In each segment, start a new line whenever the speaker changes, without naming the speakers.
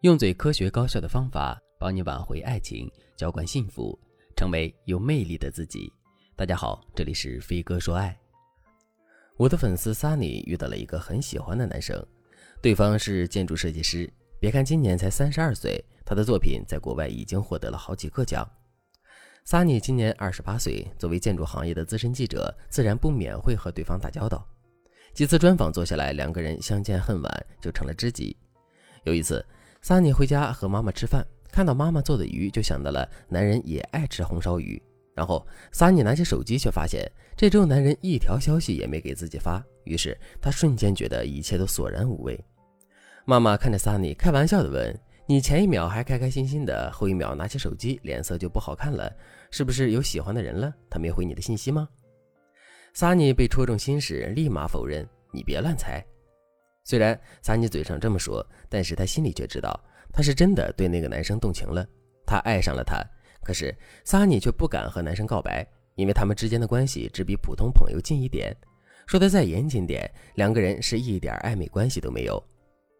用最科学高效的方法帮你挽回爱情，浇灌幸福，成为有魅力的自己。大家好，这里是飞哥说爱。我的粉丝 Sunny 遇到了一个很喜欢的男生，对方是建筑设计师。别看今年才三十二岁，他的作品在国外已经获得了好几个奖。Sunny 今年二十八岁，作为建筑行业的资深记者，自然不免会和对方打交道。几次专访做下来，两个人相见恨晚，就成了知己。有一次，萨尼回家和妈妈吃饭，看到妈妈做的鱼，就想到了男人也爱吃红烧鱼。然后，萨尼拿起手机，却发现这周男人一条消息也没给自己发。于是，他瞬间觉得一切都索然无味。妈妈看着萨尼，开玩笑地问：“你前一秒还开开心心的，后一秒拿起手机，脸色就不好看了，是不是有喜欢的人了？他没回你的信息吗？”萨尼被戳中心事，立马否认：“你别乱猜。”虽然萨尼嘴上这么说，但是他心里却知道，他是真的对那个男生动情了，他爱上了他。可是萨尼却不敢和男生告白，因为他们之间的关系只比普通朋友近一点。说的再严谨点，两个人是一点暧昧关系都没有。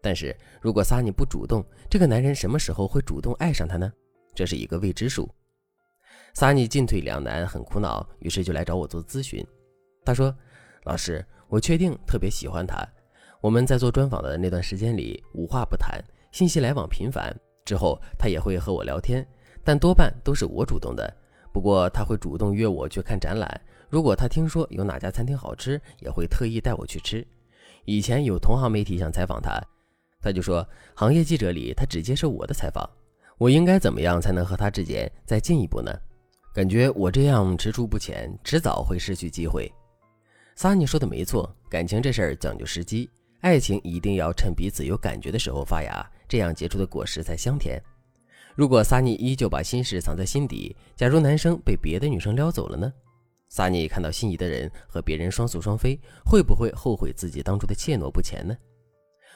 但是如果萨尼不主动，这个男人什么时候会主动爱上他呢？这是一个未知数。萨尼进退两难，很苦恼，于是就来找我做咨询。他说：“老师，我确定特别喜欢他。”我们在做专访的那段时间里，无话不谈，信息来往频繁。之后他也会和我聊天，但多半都是我主动的。不过他会主动约我去看展览，如果他听说有哪家餐厅好吃，也会特意带我去吃。以前有同行媒体想采访他，他就说行业记者里他只接受我的采访。我应该怎么样才能和他之间再进一步呢？感觉我这样踟蹰不前，迟早会失去机会。萨尼说的没错，感情这事儿讲究时机。爱情一定要趁彼此有感觉的时候发芽，这样结出的果实才香甜。如果萨尼依旧把心事藏在心底，假如男生被别的女生撩走了呢？萨尼看到心仪的人和别人双宿双飞，会不会后悔自己当初的怯懦不前呢？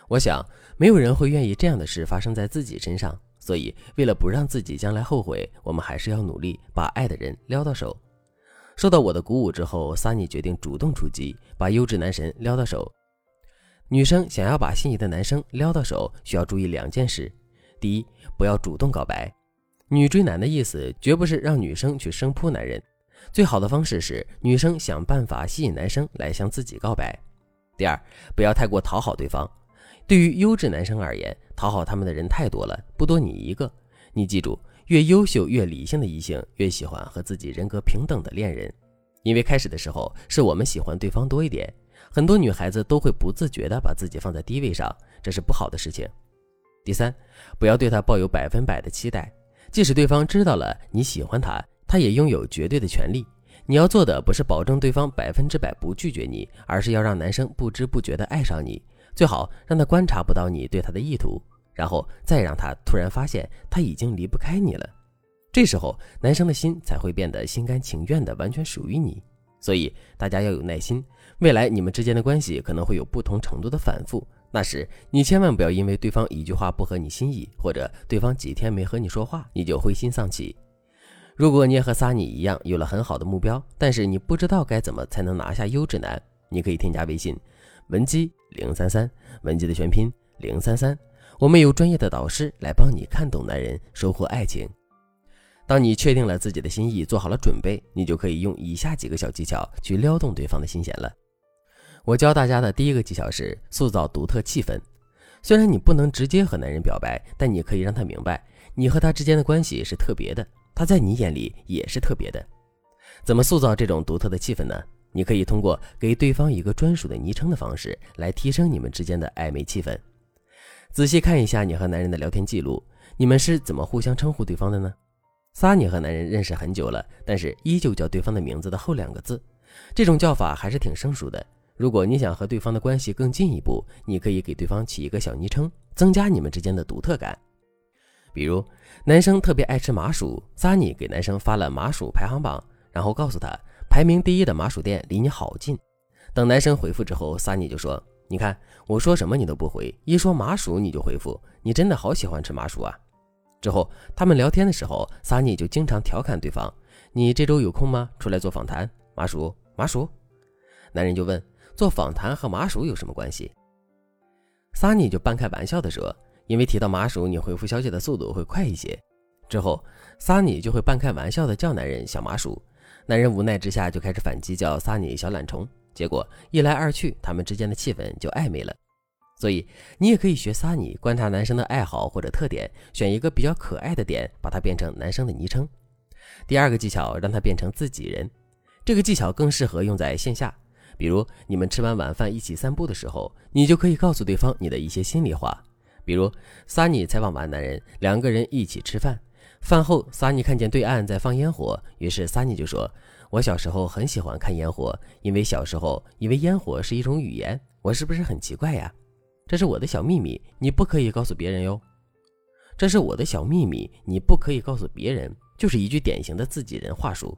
我想，没有人会愿意这样的事发生在自己身上。所以，为了不让自己将来后悔，我们还是要努力把爱的人撩到手。受到我的鼓舞之后，萨尼决定主动出击，把优质男神撩到手。女生想要把心仪的男生撩到手，需要注意两件事：第一，不要主动告白。女追男的意思绝不是让女生去生扑男人，最好的方式是女生想办法吸引男生来向自己告白。第二，不要太过讨好对方。对于优质男生而言，讨好他们的人太多了，不多你一个。你记住，越优秀越理性的异性越喜欢和自己人格平等的恋人，因为开始的时候是我们喜欢对方多一点。很多女孩子都会不自觉地把自己放在低位上，这是不好的事情。第三，不要对他抱有百分百的期待，即使对方知道了你喜欢他，他也拥有绝对的权利。你要做的不是保证对方百分之百不拒绝你，而是要让男生不知不觉地爱上你，最好让他观察不到你对他的意图，然后再让他突然发现他已经离不开你了，这时候男生的心才会变得心甘情愿的完全属于你。所以大家要有耐心，未来你们之间的关系可能会有不同程度的反复，那时你千万不要因为对方一句话不合你心意，或者对方几天没和你说话，你就灰心丧气。如果你也和撒尼一样有了很好的目标，但是你不知道该怎么才能拿下优质男，你可以添加微信文姬零三三，文姬的全拼零三三，我们有专业的导师来帮你看懂男人，收获爱情。当你确定了自己的心意，做好了准备，你就可以用以下几个小技巧去撩动对方的心弦了。我教大家的第一个技巧是塑造独特气氛。虽然你不能直接和男人表白，但你可以让他明白，你和他之间的关系是特别的，他在你眼里也是特别的。怎么塑造这种独特的气氛呢？你可以通过给对方一个专属的昵称的方式来提升你们之间的暧昧气氛。仔细看一下你和男人的聊天记录，你们是怎么互相称呼对方的呢？萨尼和男人认识很久了，但是依旧叫对方的名字的后两个字，这种叫法还是挺生疏的。如果你想和对方的关系更进一步，你可以给对方起一个小昵称，增加你们之间的独特感。比如，男生特别爱吃麻薯，萨尼给男生发了麻薯排行榜，然后告诉他排名第一的麻薯店离你好近。等男生回复之后，萨尼就说：“你看我说什么你都不回，一说麻薯你就回复，你真的好喜欢吃麻薯啊。”之后，他们聊天的时候，萨尼就经常调侃对方：“你这周有空吗？出来做访谈。”麻薯，麻薯。男人就问：“做访谈和麻薯有什么关系？”萨尼就半开玩笑的说：“因为提到麻薯，你回复消息的速度会快一些。之后，萨尼就会半开玩笑的叫男人小麻薯，男人无奈之下就开始反击叫萨尼小懒虫。结果一来二去，他们之间的气氛就暧昧了。所以你也可以学撒尼，观察男生的爱好或者特点，选一个比较可爱的点，把它变成男生的昵称。第二个技巧，让他变成自己人。这个技巧更适合用在线下，比如你们吃完晚饭一起散步的时候，你就可以告诉对方你的一些心里话。比如撒尼采访完男人，两个人一起吃饭，饭后撒尼看见对岸在放烟火，于是撒尼就说。我小时候很喜欢看烟火，因为小时候以为烟火是一种语言。我是不是很奇怪呀？这是我的小秘密，你不可以告诉别人哟。这是我的小秘密，你不可以告诉别人。就是一句典型的自己人话术。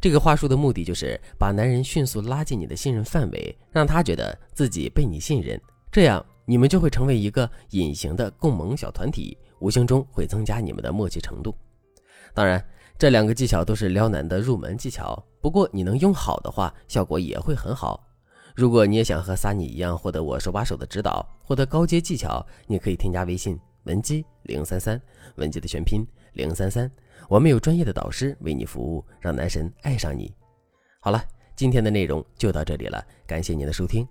这个话术的目的就是把男人迅速拉进你的信任范围，让他觉得自己被你信任，这样你们就会成为一个隐形的共盟小团体，无形中会增加你们的默契程度。当然。这两个技巧都是撩男的入门技巧，不过你能用好的话，效果也会很好。如果你也想和撒尼一样获得我手把手的指导，获得高阶技巧，你可以添加微信文姬零三三，文姬的全拼零三三，我们有专业的导师为你服务，让男神爱上你。好了，今天的内容就到这里了，感谢您的收听。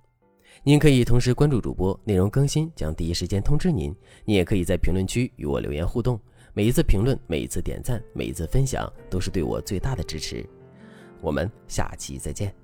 您可以同时关注主播，内容更新将第一时间通知您。你也可以在评论区与我留言互动。每一次评论，每一次点赞，每一次分享，都是对我最大的支持。我们下期再见。